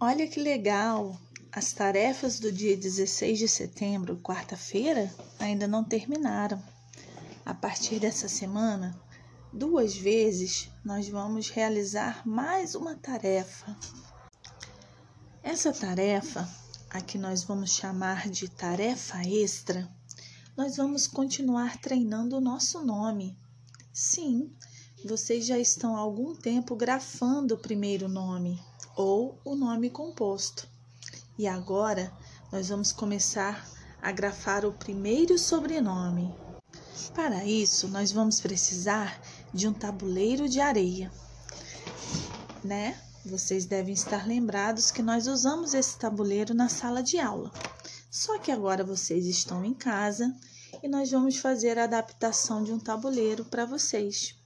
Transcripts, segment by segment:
Olha que legal! As tarefas do dia 16 de setembro, quarta-feira, ainda não terminaram. A partir dessa semana, duas vezes nós vamos realizar mais uma tarefa. Essa tarefa, a que nós vamos chamar de tarefa extra, nós vamos continuar treinando o nosso nome. Sim, vocês já estão há algum tempo grafando o primeiro nome ou o nome composto. E agora nós vamos começar a grafar o primeiro sobrenome. Para isso, nós vamos precisar de um tabuleiro de areia, né? Vocês devem estar lembrados que nós usamos esse tabuleiro na sala de aula. Só que agora vocês estão em casa e nós vamos fazer a adaptação de um tabuleiro para vocês.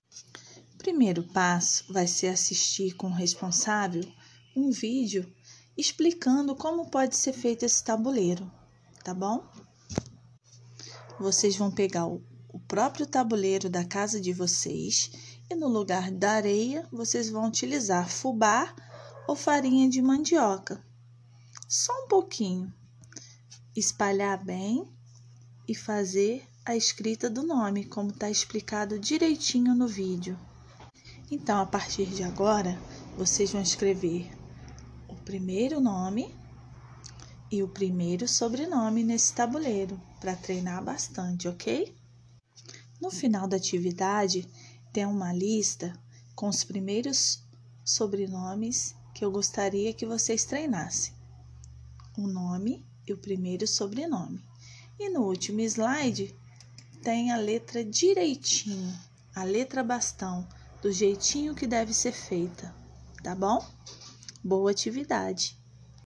Primeiro passo vai ser assistir com o responsável um vídeo explicando como pode ser feito esse tabuleiro, tá bom? Vocês vão pegar o, o próprio tabuleiro da casa de vocês e no lugar da areia vocês vão utilizar fubá ou farinha de mandioca. Só um pouquinho. Espalhar bem e fazer a escrita do nome, como está explicado direitinho no vídeo. Então, a partir de agora, vocês vão escrever primeiro nome e o primeiro sobrenome nesse tabuleiro para treinar bastante, ok? No final da atividade, tem uma lista com os primeiros sobrenomes que eu gostaria que vocês treinassem. O nome e o primeiro sobrenome. E no último slide tem a letra direitinho, a letra bastão, do jeitinho que deve ser feita, tá bom? Boa atividade!